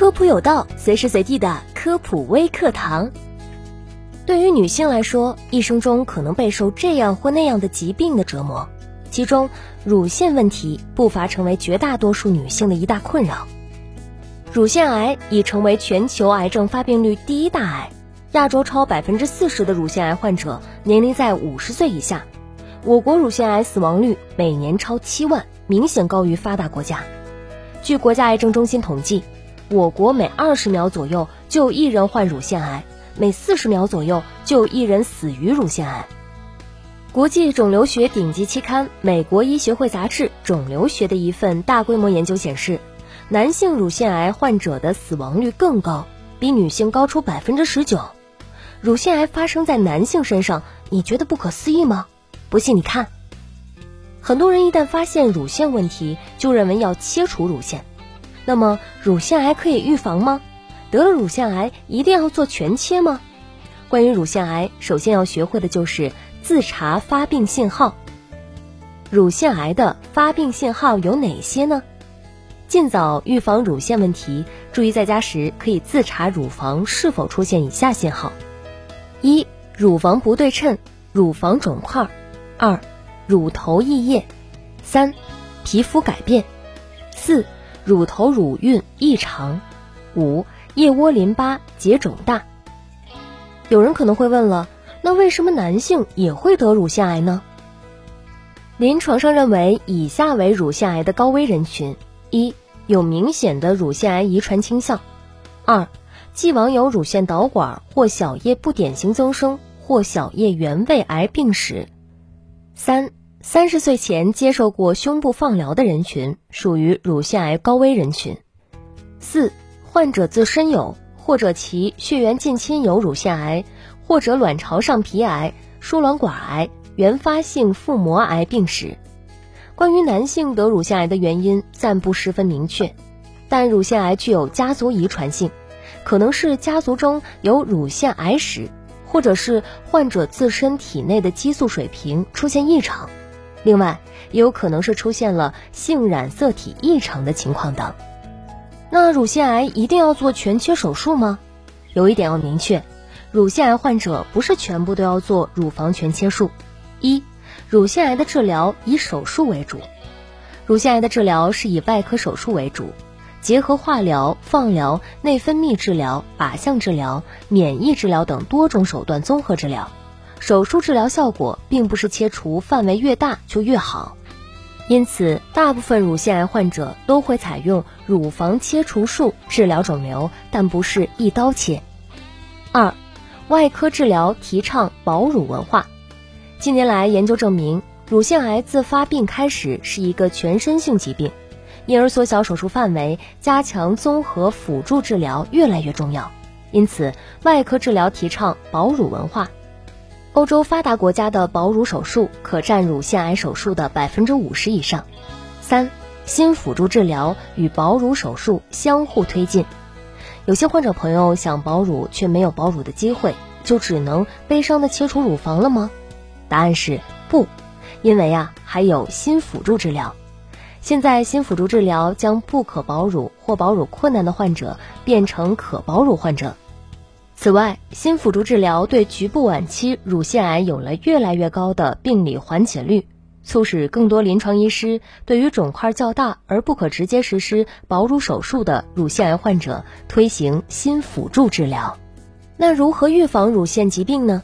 科普有道，随时随地的科普微课堂。对于女性来说，一生中可能备受这样或那样的疾病的折磨，其中乳腺问题不乏成为绝大多数女性的一大困扰。乳腺癌已成为全球癌症发病率第一大癌，亚洲超百分之四十的乳腺癌患者年龄在五十岁以下，我国乳腺癌死亡率每年超七万，明显高于发达国家。据国家癌症中心统计，我国每二十秒左右就有一人患乳腺癌，每四十秒左右就有一人死于乳腺癌。国际肿瘤学顶级期刊《美国医学会杂志肿瘤学》的一份大规模研究显示，男性乳腺癌患者的死亡率更高，比女性高出百分之十九。乳腺癌发生在男性身上，你觉得不可思议吗？不信你看。很多人一旦发现乳腺问题，就认为要切除乳腺。那么，乳腺癌可以预防吗？得了乳腺癌一定要做全切吗？关于乳腺癌，首先要学会的就是自查发病信号。乳腺癌的发病信号有哪些呢？尽早预防乳腺问题，注意在家时可以自查乳房是否出现以下信号：一、乳房不对称，乳房肿块；二、乳头溢液，三、皮肤改变，四、乳头乳晕异常，五、腋窝淋巴结肿大。有人可能会问了，那为什么男性也会得乳腺癌呢？临床上认为以下为乳腺癌的高危人群：一、有明显的乳腺癌遗传倾向；二、既往有乳腺导管或小叶不典型增生或小叶原位癌病史；三。三十岁前接受过胸部放疗的人群属于乳腺癌高危人群。四、患者自身有或者其血缘近亲有乳腺癌或者卵巢上皮癌、输卵管癌、原发性腹膜癌病史。关于男性得乳腺癌的原因暂不十分明确，但乳腺癌具有家族遗传性，可能是家族中有乳腺癌史，或者是患者自身体内的激素水平出现异常。另外，也有可能是出现了性染色体异常的情况等。那乳腺癌一定要做全切手术吗？有一点要明确，乳腺癌患者不是全部都要做乳房全切术。一，乳腺癌的治疗以手术为主。乳腺癌的治疗是以外科手术为主，结合化疗、放疗、内分泌治疗、靶向治疗、免疫治疗等多种手段综合治疗。手术治疗效果并不是切除范围越大就越好，因此大部分乳腺癌患者都会采用乳房切除术治疗肿瘤，但不是一刀切。二，外科治疗提倡保乳文化。近年来研究证明，乳腺癌自发病开始是一个全身性疾病，因而缩小手术范围，加强综合辅助治疗越来越重要。因此，外科治疗提倡保乳文化。欧洲发达国家的保乳手术可占乳腺癌手术的百分之五十以上。三、新辅助治疗与保乳手术相互推进。有些患者朋友想保乳却没有保乳的机会，就只能悲伤的切除乳房了吗？答案是不，因为啊还有新辅助治疗。现在新辅助治疗将不可保乳或保乳困难的患者变成可保乳患者。此外，新辅助治疗对局部晚期乳腺癌有了越来越高的病理缓解率，促使更多临床医师对于肿块较大而不可直接实施保乳手术的乳腺癌患者推行新辅助治疗。那如何预防乳腺疾病呢？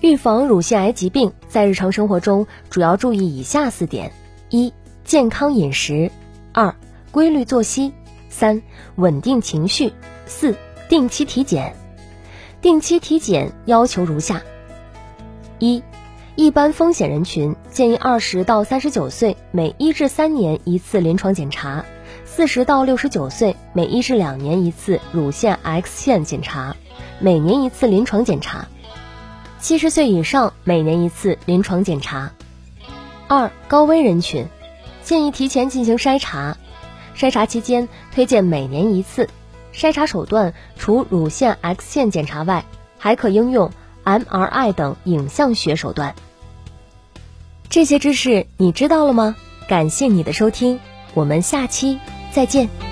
预防乳腺癌疾病，在日常生活中主要注意以下四点：一、健康饮食；二、规律作息；三、稳定情绪；四、定期体检。定期体检要求如下：一、一般风险人群建议二十到三十九岁每一至三年一次临床检查，四十到六十九岁每一至两年一次乳腺 X 线检查，每年一次临床检查；七十岁以上每年一次临床检查。二、高危人群建议提前进行筛查，筛查期间推荐每年一次。筛查手段除乳腺 X 线检查外，还可应用 MRI 等影像学手段。这些知识你知道了吗？感谢你的收听，我们下期再见。